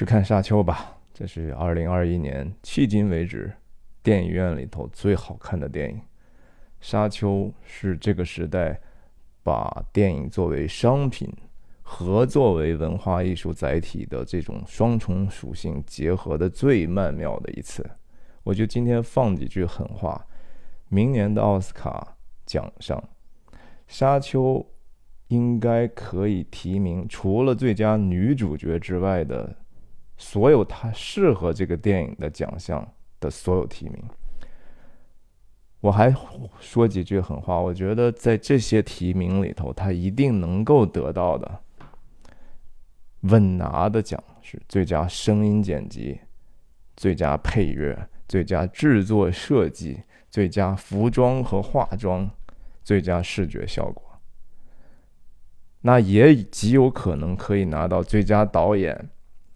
去看《沙丘》吧，这是二零二一年迄今为止电影院里头最好看的电影。《沙丘》是这个时代把电影作为商品和作为文化艺术载体的这种双重属性结合的最曼妙的一次。我就今天放几句狠话：明年的奥斯卡奖上，《沙丘》。应该可以提名，除了最佳女主角之外的所有他适合这个电影的奖项的所有提名。我还说几句狠话，我觉得在这些提名里头，他一定能够得到的稳拿的奖是最佳声音剪辑、最佳配乐、最佳制作设计、最佳服装和化妆、最佳视觉效果。那也极有可能可以拿到最佳导演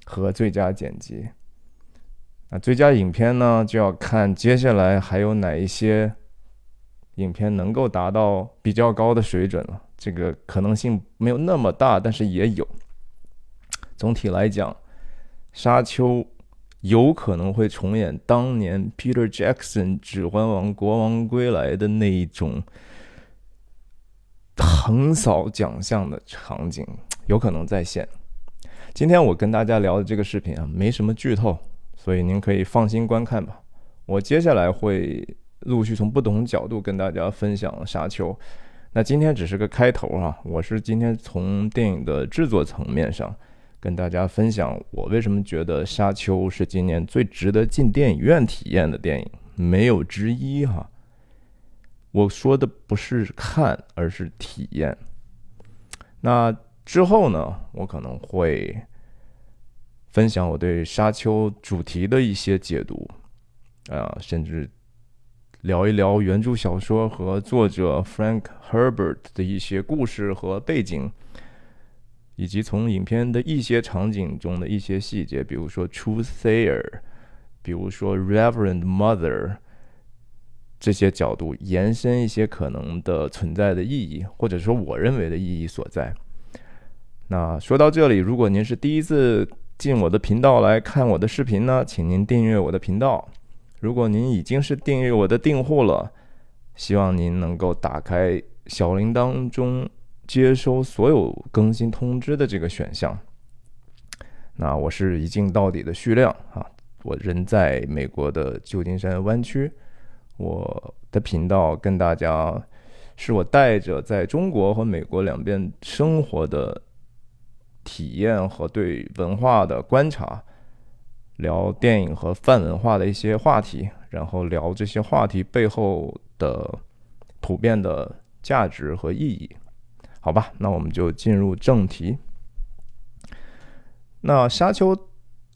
和最佳剪辑。那最佳影片呢，就要看接下来还有哪一些影片能够达到比较高的水准了。这个可能性没有那么大，但是也有。总体来讲，《沙丘》有可能会重演当年 Peter Jackson《指环王：国王归来》的那一种。横扫奖项的场景有可能再现。今天我跟大家聊的这个视频啊，没什么剧透，所以您可以放心观看吧。我接下来会陆续从不同角度跟大家分享《沙丘》。那今天只是个开头啊，我是今天从电影的制作层面上跟大家分享我为什么觉得《沙丘》是今年最值得进电影院体验的电影，没有之一哈。我说的不是看，而是体验。那之后呢，我可能会分享我对沙丘主题的一些解读，啊，甚至聊一聊原著小说和作者 Frank Herbert 的一些故事和背景，以及从影片的一些场景中的一些细节，比如说 Truth Sayer，比如说 Reverend Mother。这些角度延伸一些可能的存在的意义，或者说我认为的意义所在。那说到这里，如果您是第一次进我的频道来看我的视频呢，请您订阅我的频道。如果您已经是订阅我的订户了，希望您能够打开小铃铛中接收所有更新通知的这个选项。那我是一镜到底的徐亮啊，我人在美国的旧金山湾区。我的频道跟大家，是我带着在中国和美国两边生活的体验和对文化的观察，聊电影和泛文化的一些话题，然后聊这些话题背后的普遍的价值和意义。好吧，那我们就进入正题。那《沙丘》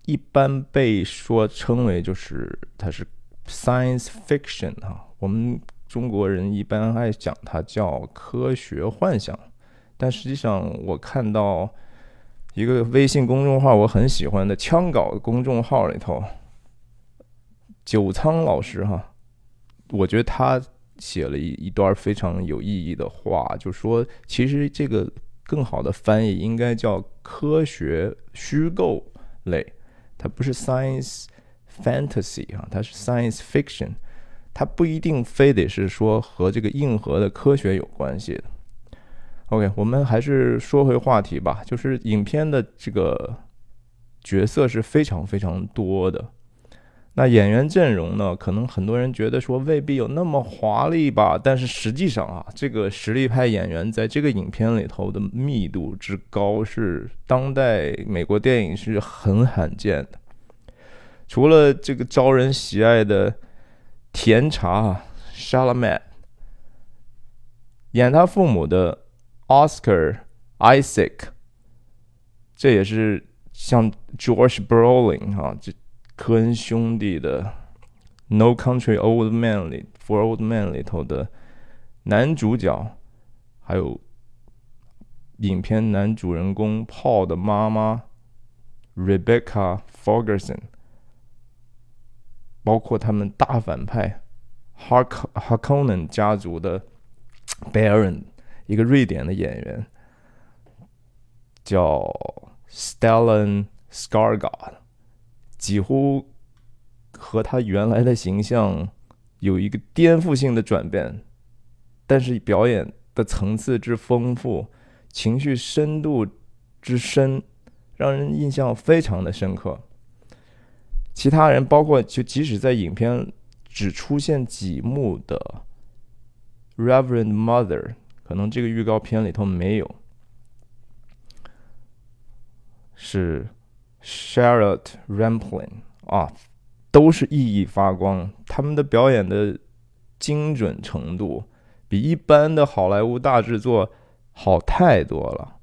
一般被说称为就是它是。Science fiction 啊，我们中国人一般爱讲它叫科学幻想，但实际上我看到一个微信公众号我很喜欢的枪稿公众号里头，九仓老师哈，我觉得他写了一一段非常有意义的话，就说其实这个更好的翻译应该叫科学虚构类，它不是 science。Fantasy 啊，它是 Science Fiction，它不一定非得是说和这个硬核的科学有关系的。OK，我们还是说回话题吧，就是影片的这个角色是非常非常多的。那演员阵容呢，可能很多人觉得说未必有那么华丽吧，但是实际上啊，这个实力派演员在这个影片里头的密度之高，是当代美国电影是很罕见的。除了这个招人喜爱的甜茶 s h a l a m e t 演他父母的 Oscar Isaac，这也是像 George Brolin 啊，这科恩兄弟的《No Country Old Man》里《For Old Man》里头的男主角，还有影片男主人公 Paul 的妈妈 Rebecca Ferguson。包括他们大反派 Hark Harkonnen 家族的 Baron，一个瑞典的演员叫 Stellan Scargard，几乎和他原来的形象有一个颠覆性的转变，但是表演的层次之丰富，情绪深度之深，让人印象非常的深刻。其他人包括就即使在影片只出现几幕的 Reverend Mother，可能这个预告片里头没有。是 Charlotte Rampling 啊，都是熠熠发光。他们的表演的精准程度比一般的好莱坞大制作好太多了。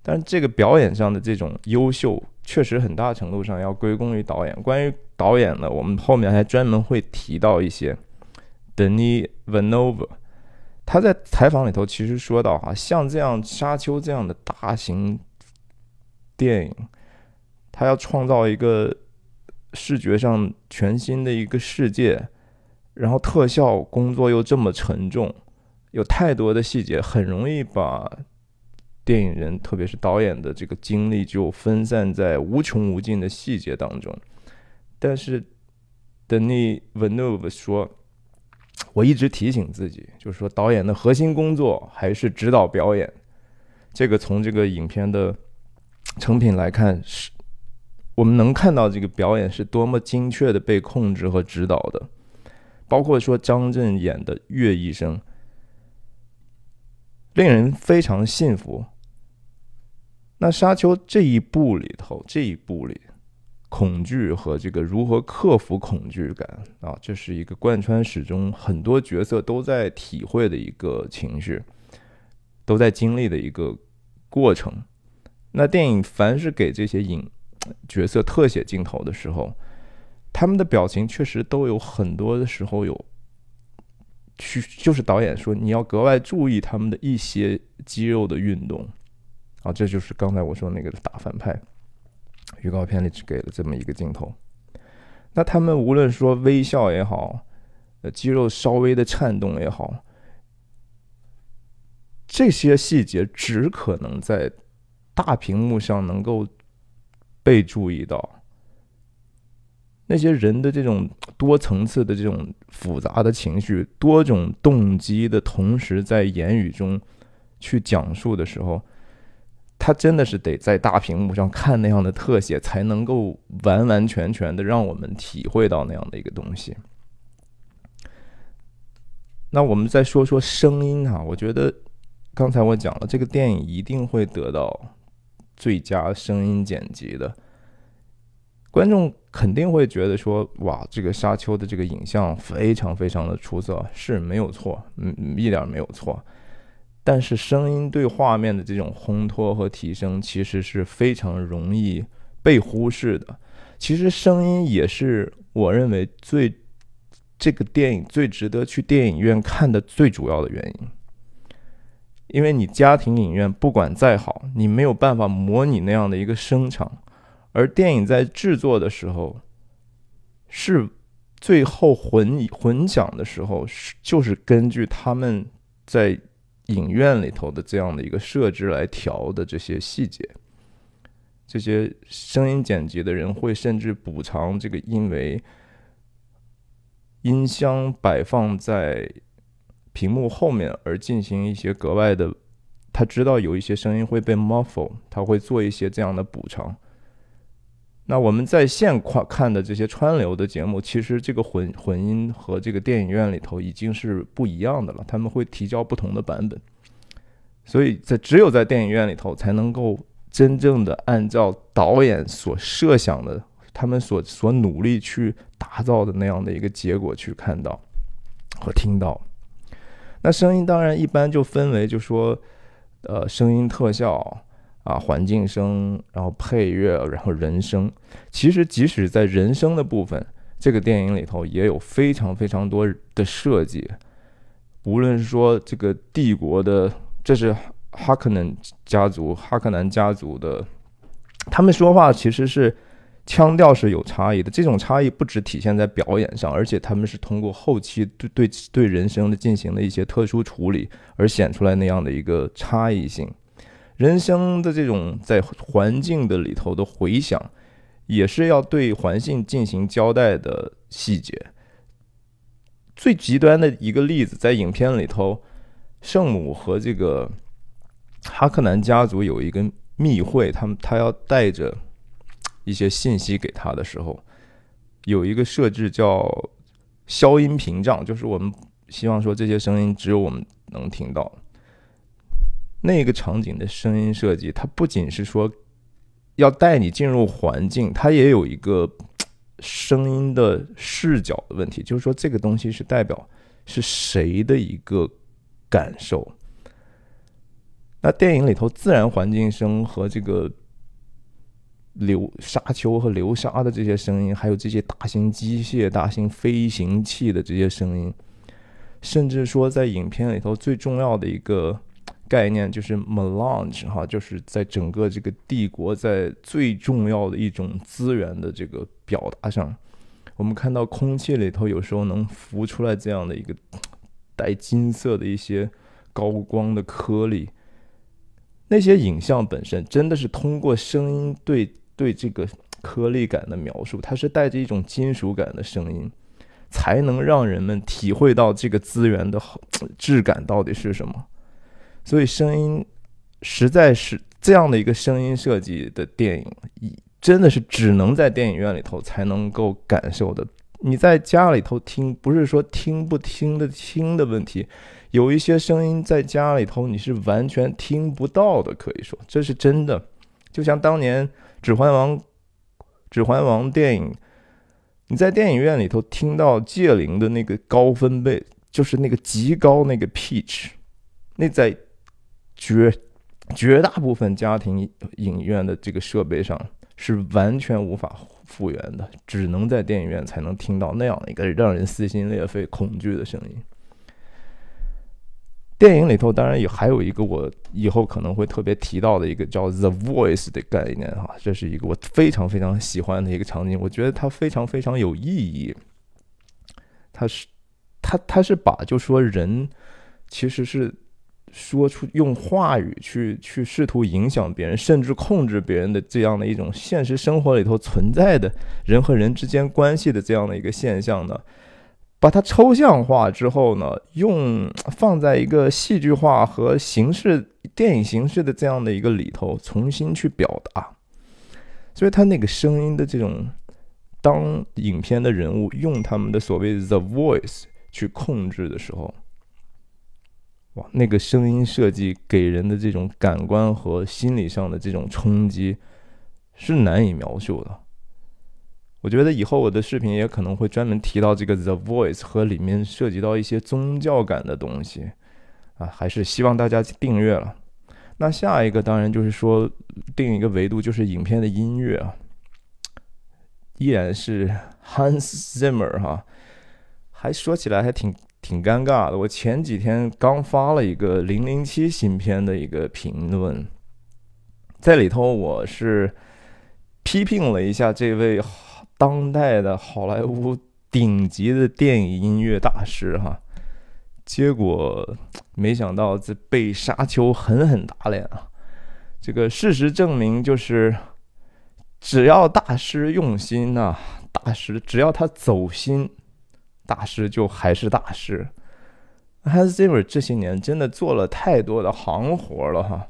但这个表演上的这种优秀，确实很大程度上要归功于导演。关于导演呢，我们后面还专门会提到一些。Denis Villeneuve，他在采访里头其实说到哈，像这样《沙丘》这样的大型。电影，他要创造一个视觉上全新的一个世界，然后特效工作又这么沉重，有太多的细节，很容易把电影人，特别是导演的这个精力就分散在无穷无尽的细节当中。但是，Denis v e n e u v e 说：“我一直提醒自己，就是说导演的核心工作还是指导表演。”这个从这个影片的。成品来看，是我们能看到这个表演是多么精确的被控制和指导的，包括说张震演的岳医生，令人非常信服。那沙丘这一部里头，这一部里，恐惧和这个如何克服恐惧感啊，这是一个贯穿始终，很多角色都在体会的一个情绪，都在经历的一个过程。那电影凡是给这些影角色特写镜头的时候，他们的表情确实都有很多的时候有去，就是导演说你要格外注意他们的一些肌肉的运动啊，这就是刚才我说那个大反派，预告片里只给了这么一个镜头。那他们无论说微笑也好，呃，肌肉稍微的颤动也好，这些细节只可能在。大屏幕上能够被注意到，那些人的这种多层次的这种复杂的情绪、多种动机的同时在言语中去讲述的时候，他真的是得在大屏幕上看那样的特写，才能够完完全全的让我们体会到那样的一个东西。那我们再说说声音哈，我觉得刚才我讲了，这个电影一定会得到。最佳声音剪辑的观众肯定会觉得说：“哇，这个沙丘的这个影像非常非常的出色，是没有错，嗯，一点没有错。但是声音对画面的这种烘托和提升，其实是非常容易被忽视的。其实声音也是我认为最这个电影最值得去电影院看的最主要的原因。”因为你家庭影院不管再好，你没有办法模拟那样的一个声场，而电影在制作的时候，是最后混混响的时候，是就是根据他们在影院里头的这样的一个设置来调的这些细节。这些声音剪辑的人会甚至补偿这个，因为音箱摆放在。屏幕后面而进行一些格外的，他知道有一些声音会被 muffle，他会做一些这样的补偿。那我们在线看看的这些川流的节目，其实这个混混音和这个电影院里头已经是不一样的了，他们会提交不同的版本，所以在只有在电影院里头才能够真正的按照导演所设想的，他们所所努力去打造的那样的一个结果去看到和听到。那声音当然一般就分为，就说，呃，声音特效啊，环境声，然后配乐，然后人声。其实即使在人声的部分，这个电影里头也有非常非常多的设计。无论是说这个帝国的，这是哈克南家族，哈克南家族的，他们说话其实是。腔调是有差异的，这种差异不只体现在表演上，而且他们是通过后期对对对人声的进行了一些特殊处理而显出来那样的一个差异性。人声的这种在环境的里头的回响，也是要对环境进行交代的细节。最极端的一个例子，在影片里头，圣母和这个哈克南家族有一个密会，他们他要带着一些信息给他的时候，有一个设置叫消音屏障，就是我们希望说这些声音只有我们能听到。那个场景的声音设计，它不仅是说要带你进入环境，它也有一个声音的视角的问题，就是说这个东西是代表是谁的一个感受。那电影里头自然环境声和这个流沙丘和流沙的这些声音，还有这些大型机械、大型飞行器的这些声音，甚至说在影片里头最重要的一个。概念就是 melange 哈，就是在整个这个帝国在最重要的一种资源的这个表达上，我们看到空气里头有时候能浮出来这样的一个带金色的一些高光的颗粒，那些影像本身真的是通过声音对对这个颗粒感的描述，它是带着一种金属感的声音，才能让人们体会到这个资源的质感到底是什么。所以声音实在是这样的一个声音设计的电影，真的是只能在电影院里头才能够感受的。你在家里头听，不是说听不听得清的问题，有一些声音在家里头你是完全听不到的，可以说这是真的。就像当年《指环王》《指环王》电影，你在电影院里头听到戒灵的那个高分贝，就是那个极高那个 pitch，那在。绝绝大部分家庭影院的这个设备上是完全无法复原的，只能在电影院才能听到那样的一个让人撕心裂肺、恐惧的声音。电影里头当然也还有一个我以后可能会特别提到的一个叫 “the voice” 的概念哈，这是一个我非常非常喜欢的一个场景，我觉得它非常非常有意义。它是它它是把就说人其实是。说出用话语去去试图影响别人，甚至控制别人的这样的一种现实生活里头存在的人和人之间关系的这样的一个现象呢，把它抽象化之后呢，用放在一个戏剧化和形式电影形式的这样的一个里头重新去表达，所以他那个声音的这种，当影片的人物用他们的所谓 the voice 去控制的时候。那个声音设计给人的这种感官和心理上的这种冲击是难以描述的。我觉得以后我的视频也可能会专门提到这个 The Voice 和里面涉及到一些宗教感的东西啊，还是希望大家订阅了。那下一个当然就是说定一个维度，就是影片的音乐啊，依然是 Hans Zimmer 哈，还说起来还挺。挺尴尬的。我前几天刚发了一个《零零七》新片的一个评论，在里头我是批评了一下这位当代的好莱坞顶级的电影音乐大师哈，结果没想到这被沙丘狠狠打脸啊！这个事实证明，就是只要大师用心呐，大师只要他走心。大师就还是大师，Hans Zimmer 这些年真的做了太多的行活了哈，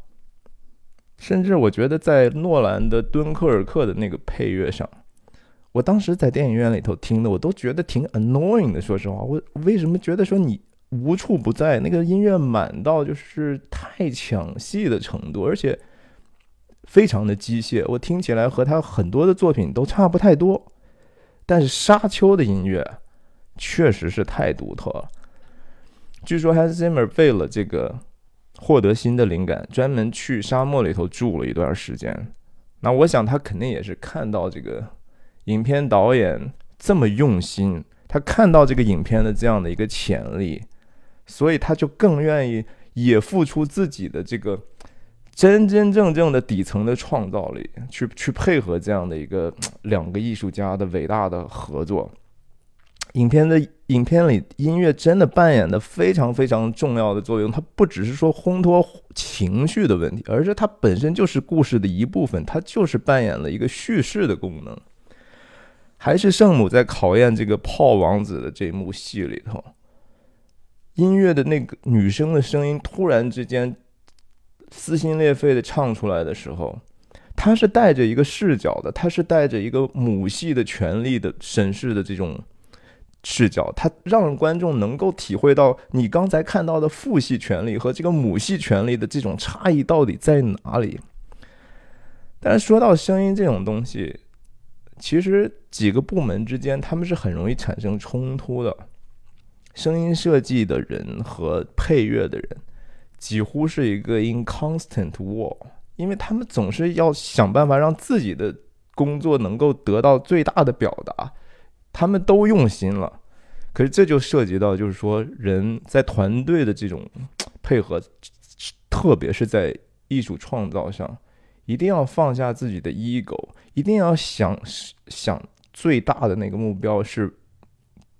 甚至我觉得在诺兰的《敦刻尔克》的那个配乐上，我当时在电影院里头听的，我都觉得挺 annoying 的。说实话，我为什么觉得说你无处不在，那个音乐满到就是太抢戏的程度，而且非常的机械，我听起来和他很多的作品都差不太多。但是沙丘的音乐。确实是太独特了。据说 Hans Zimmer 为了这个获得新的灵感，专门去沙漠里头住了一段时间。那我想他肯定也是看到这个影片导演这么用心，他看到这个影片的这样的一个潜力，所以他就更愿意也付出自己的这个真真正正的底层的创造力，去去配合这样的一个两个艺术家的伟大的合作。影片的影片里音乐真的扮演的非常非常重要的作用。它不只是说烘托情绪的问题，而是它本身就是故事的一部分，它就是扮演了一个叙事的功能。还是圣母在考验这个炮王子的这一幕戏里头，音乐的那个女生的声音突然之间撕心裂肺的唱出来的时候。他是带着一个视角的，他是带着一个母系的权利的审视的这种视角，它让观众能够体会到你刚才看到的父系权利和这个母系权利的这种差异到底在哪里。但是说到声音这种东西，其实几个部门之间他们是很容易产生冲突的，声音设计的人和配乐的人几乎是一个 inconstant war。因为他们总是要想办法让自己的工作能够得到最大的表达，他们都用心了，可是这就涉及到，就是说人在团队的这种 配合，特别是在艺术创造上，一定要放下自己的 ego，一定要想想最大的那个目标是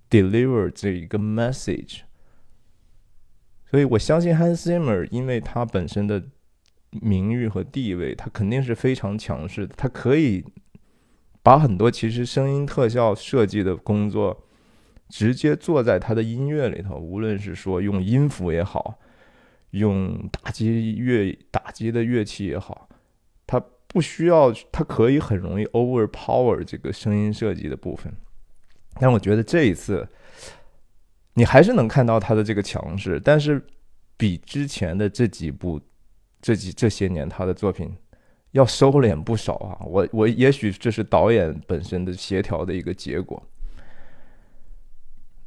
deliver 这一个 message。所以我相信 Hans Zimmer，因为他本身的。名誉和地位，他肯定是非常强势的。他可以把很多其实声音特效设计的工作直接做在他的音乐里头，无论是说用音符也好，用打击乐打击的乐器也好，他不需要，他可以很容易 overpower 这个声音设计的部分。但我觉得这一次，你还是能看到他的这个强势，但是比之前的这几部。这几这些年，他的作品要收敛不少啊！我我也许这是导演本身的协调的一个结果。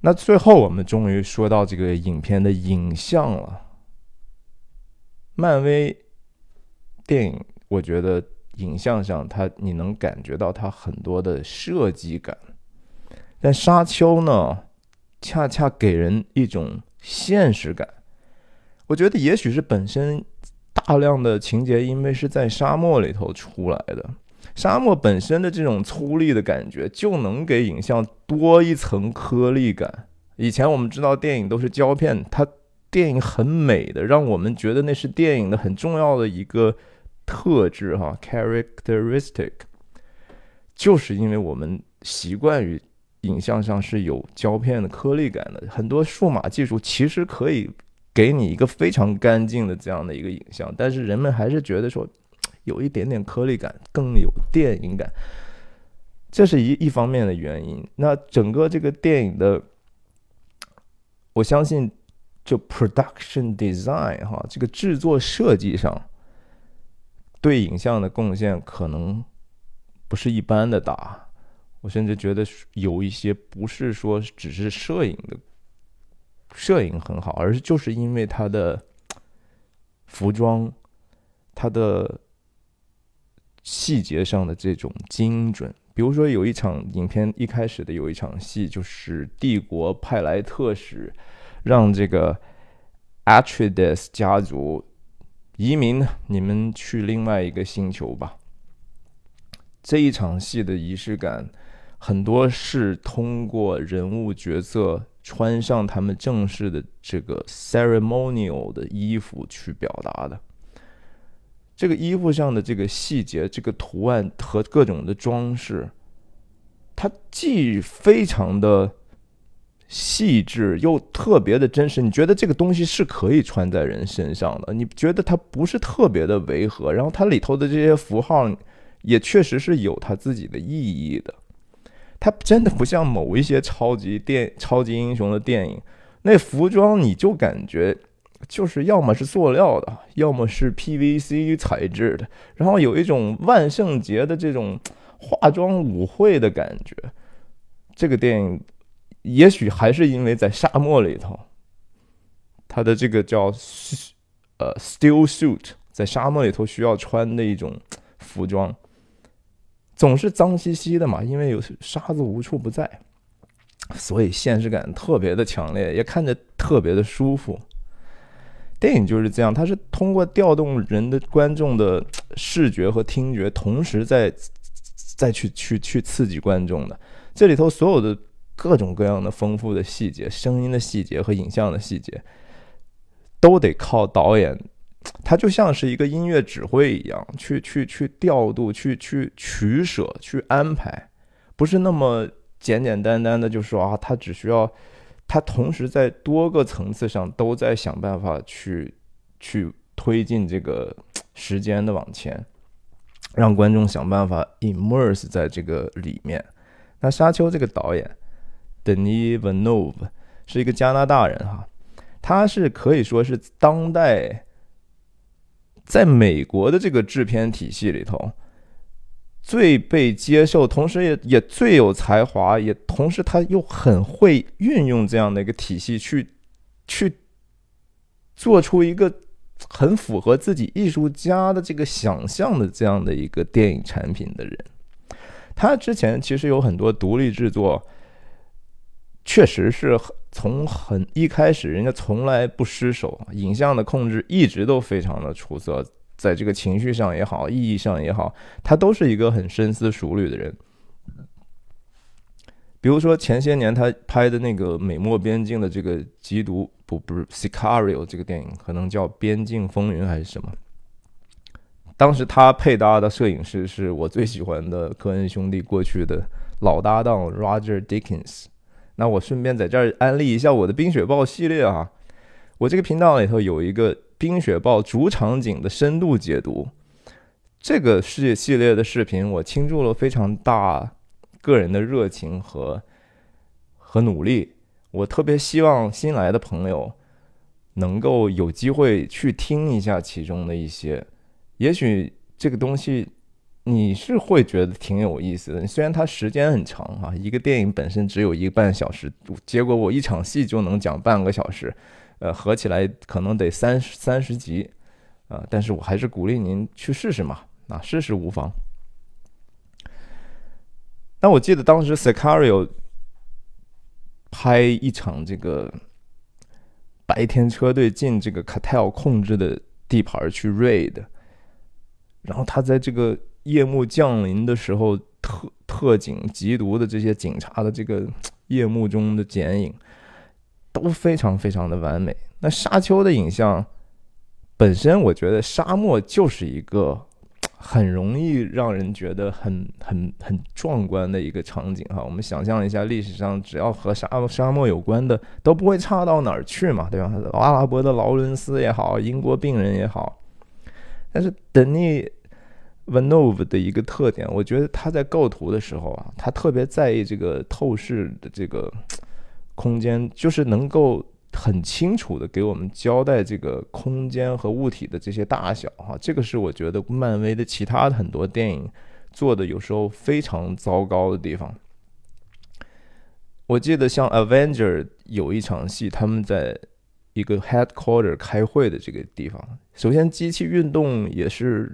那最后，我们终于说到这个影片的影像了。漫威电影，我觉得影像上，它你能感觉到它很多的设计感，但沙丘呢，恰恰给人一种现实感。我觉得也许是本身。大量的情节，因为是在沙漠里头出来的，沙漠本身的这种粗粝的感觉，就能给影像多一层颗粒感。以前我们知道电影都是胶片，它电影很美的，让我们觉得那是电影的很重要的一个特质哈，characteristic，就是因为我们习惯于影像上是有胶片的颗粒感的，很多数码技术其实可以。给你一个非常干净的这样的一个影像，但是人们还是觉得说有一点点颗粒感，更有电影感，这是一一方面的原因。那整个这个电影的，我相信就 production design 哈，这个制作设计上对影像的贡献可能不是一般的大，我甚至觉得有一些不是说只是摄影的。摄影很好，而是就是因为他的服装，他的细节上的这种精准。比如说，有一场影片一开始的有一场戏，就是帝国派来特使，让这个 Atreides 家族移民，你们去另外一个星球吧。这一场戏的仪式感，很多是通过人物角色。穿上他们正式的这个 ceremonial 的衣服去表达的，这个衣服上的这个细节、这个图案和各种的装饰，它既非常的细致，又特别的真实。你觉得这个东西是可以穿在人身上的？你觉得它不是特别的违和？然后它里头的这些符号也确实是有它自己的意义的。它真的不像某一些超级电、超级英雄的电影，那服装你就感觉就是要么是塑料的，要么是 PVC 材质的，然后有一种万圣节的这种化妆舞会的感觉。这个电影也许还是因为在沙漠里头，它的这个叫呃 steel suit，在沙漠里头需要穿的一种服装。总是脏兮兮的嘛，因为有沙子无处不在，所以现实感特别的强烈，也看着特别的舒服。电影就是这样，它是通过调动人的观众的视觉和听觉，同时在再去去去刺激观众的。这里头所有的各种各样的丰富的细节，声音的细节和影像的细节，都得靠导演。他就像是一个音乐指挥一样，去去去调度，去去取舍，去安排，不是那么简简单单的就说啊，他只需要，他同时在多个层次上都在想办法去去推进这个时间的往前，让观众想办法 immerse 在这个里面。那沙丘这个导演。，Denis Veneuve 是一个加拿大人哈，他是可以说是当代在美国的这个制片体系里头最被接受，同时也也最有才华，也同时他又很会运用这样的一个体系去去做出一个很符合自己艺术家的这个想象的这样的一个电影产品的人。他之前其实有很多独立制作。确实是从很一开始，人家从来不失手，影像的控制一直都非常的出色，在这个情绪上也好，意义上也好，他都是一个很深思熟虑的人。比如说前些年他拍的那个美墨边境的这个缉毒，不不是 Sicario 这个电影，可能叫《边境风云》还是什么？当时他配搭的摄影师是我最喜欢的科恩兄弟过去的老搭档 Roger Dickens。那我顺便在这儿安利一下我的《冰雪暴》系列啊，我这个频道里头有一个《冰雪暴》主场景的深度解读，这个世界系列的视频我倾注了非常大个人的热情和和努力，我特别希望新来的朋友能够有机会去听一下其中的一些，也许这个东西。你是会觉得挺有意思的，虽然它时间很长啊，一个电影本身只有一个半小时，结果我一场戏就能讲半个小时，呃，合起来可能得三十三十集，啊，但是我还是鼓励您去试试嘛，啊，试试无妨。那我记得当时 Sicario 拍一场这个白天车队进这个 Cartel 控制的地盘去 raid，然后他在这个。夜幕降临的时候，特特警缉毒的这些警察的这个 夜幕中的剪影，都非常非常的完美。那沙丘的影像本身，我觉得沙漠就是一个 很容易让人觉得很很很壮观的一个场景哈。我们想象一下，历史上只要和沙沙漠有关的，都不会差到哪儿去嘛，对吧？阿拉伯的劳伦斯也好，英国病人也好，但是等你。V a n o v 的一个特点，我觉得他在构图的时候啊，他特别在意这个透视的这个 空间，就是能够很清楚的给我们交代这个空间和物体的这些大小哈。这个是我觉得漫威的其他的很多电影做的有时候非常糟糕的地方。我记得像 Avenger 有一场戏，他们在一个 Headquarter 开会的这个地方，首先机器运动也是。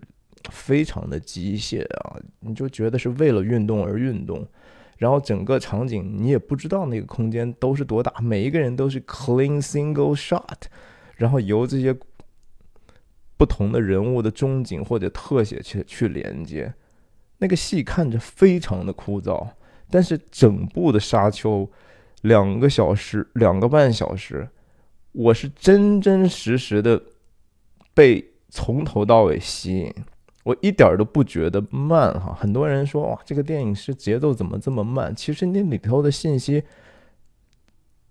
非常的机械啊，你就觉得是为了运动而运动，然后整个场景你也不知道那个空间都是多大，每一个人都是 clean single shot，然后由这些不同的人物的中景或者特写去去连接，那个戏看着非常的枯燥，但是整部的沙丘两个小时两个半小时，我是真真实实的被从头到尾吸引。我一点都不觉得慢哈，很多人说哇，这个电影是节奏怎么这么慢？其实那里头的信息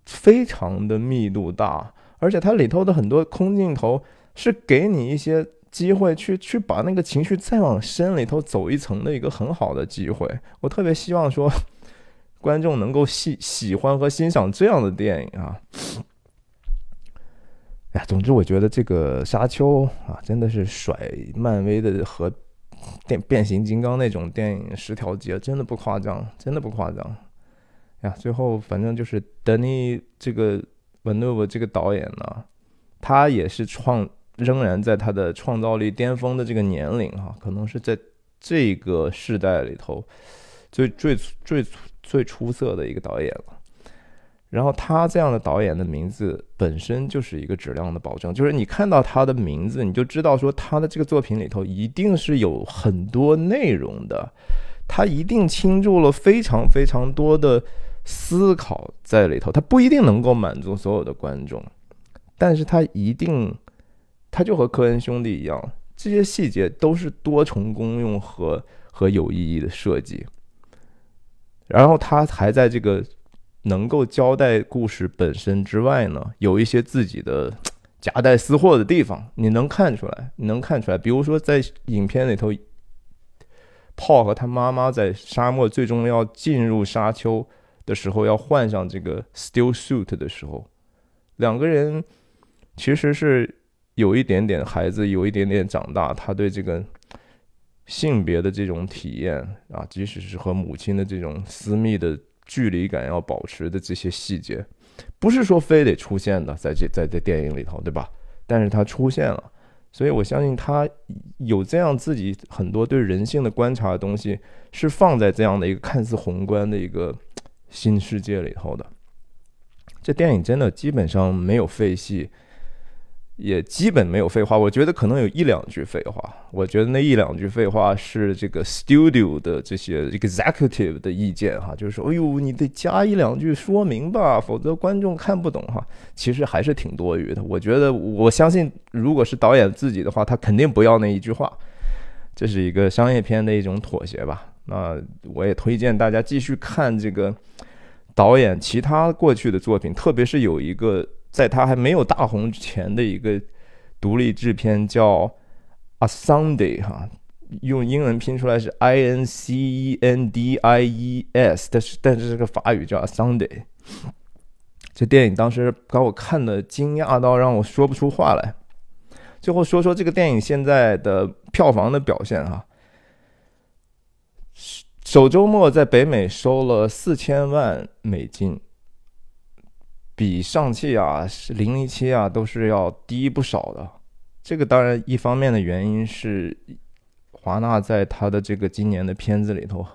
非常的密度大，而且它里头的很多空镜头是给你一些机会去去把那个情绪再往深里头走一层的一个很好的机会。我特别希望说，观众能够喜喜欢和欣赏这样的电影啊。总之，我觉得这个沙丘啊，真的是甩漫威的和电变形金刚那种电影十条街，真的不夸张，真的不夸张。呀，最后反正就是德尼这个文诺沃这个导演呢，他也是创仍然在他的创造力巅峰的这个年龄哈，可能是在这个世代里头最最最最出色的一个导演了。然后他这样的导演的名字本身就是一个质量的保证，就是你看到他的名字，你就知道说他的这个作品里头一定是有很多内容的，他一定倾注了非常非常多的思考在里头，他不一定能够满足所有的观众，但是他一定，他就和科恩兄弟一样，这些细节都是多重功用和和有意义的设计。然后他还在这个能够交代故事本身之外呢，有一些自己的 夹带私货的地方，你能看出来，你能看出来。比如说在影片里头。炮和他妈妈在沙漠最终要进入沙丘的时候，要换上这个 still suit 的时候，两个人其实是有一点点孩子，有一点点长大，他对这个性别的这种体验啊，即使是和母亲的这种私密的距离感要保持的这些细节，不是说非得出现的，在这在这电影里头，对吧？但是它出现了。所以，我相信他有这样自己很多对人性的观察的东西，是放在这样的一个看似宏观的一个新世界里头的。这电影真的基本上没有废戏。也基本没有废话，我觉得可能有一两句废话。我觉得那一两句废话是这个 studio 的这些 executive 的意见哈，就是说，哎呦，你得加一两句说明吧，否则观众看不懂哈。其实还是挺多余的。我觉得，我相信，如果是导演自己的话，他肯定不要那一句话。这是一个商业片的一种妥协吧。那我也推荐大家继续看这个导演其他过去的作品，特别是有一个。在他还没有大红之前的一个独立制片叫《A Sunday》哈，用英文拼出来是 I N C E N D I E S，但是但是这个法语叫《A Sunday》。这电影当时把我看的惊讶到让我说不出话来。最后说说这个电影现在的票房的表现哈，首周末在北美收了四千万美金。比上汽啊、零零七啊都是要低不少的。这个当然一方面的原因是华纳在他的这个今年的片子里头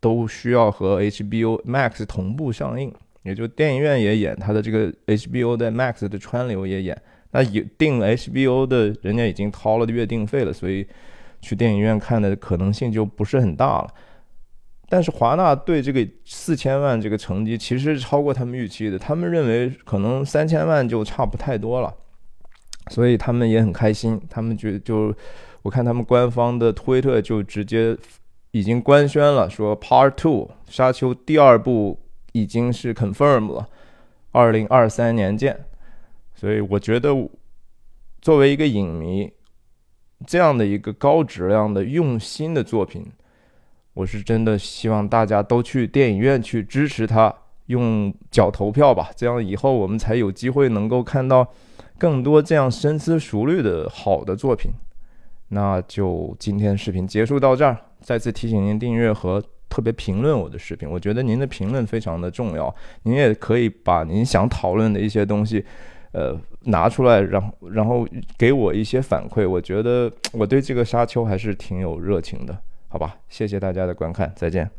都需要和 HBO Max 同步上映，也就电影院也演他的这个 HBO 的 Max 的川流也演。那有订 HBO 的人家已经掏了月订费了，所以去电影院看的可能性就不是很大了。但是华纳对这个四千万这个成绩其实是超过他们预期的，他们认为可能三千万就差不太多了，所以他们也很开心。他们觉就我看他们官方的推特就直接已经官宣了，说 Part Two 沙丘第二部已经是 confirm 了，二零二三年见。所以我觉得作为一个影迷，这样的一个高质量的用心的作品。我是真的希望大家都去电影院去支持他，用脚投票吧，这样以后我们才有机会能够看到更多这样深思熟虑的好的作品。那就今天视频结束到这儿，再次提醒您订阅和特别评论我的视频，我觉得您的评论非常的重要。您也可以把您想讨论的一些东西，呃，拿出来，然后然后给我一些反馈。我觉得我对这个沙丘还是挺有热情的。好吧，谢谢大家的观看，再见。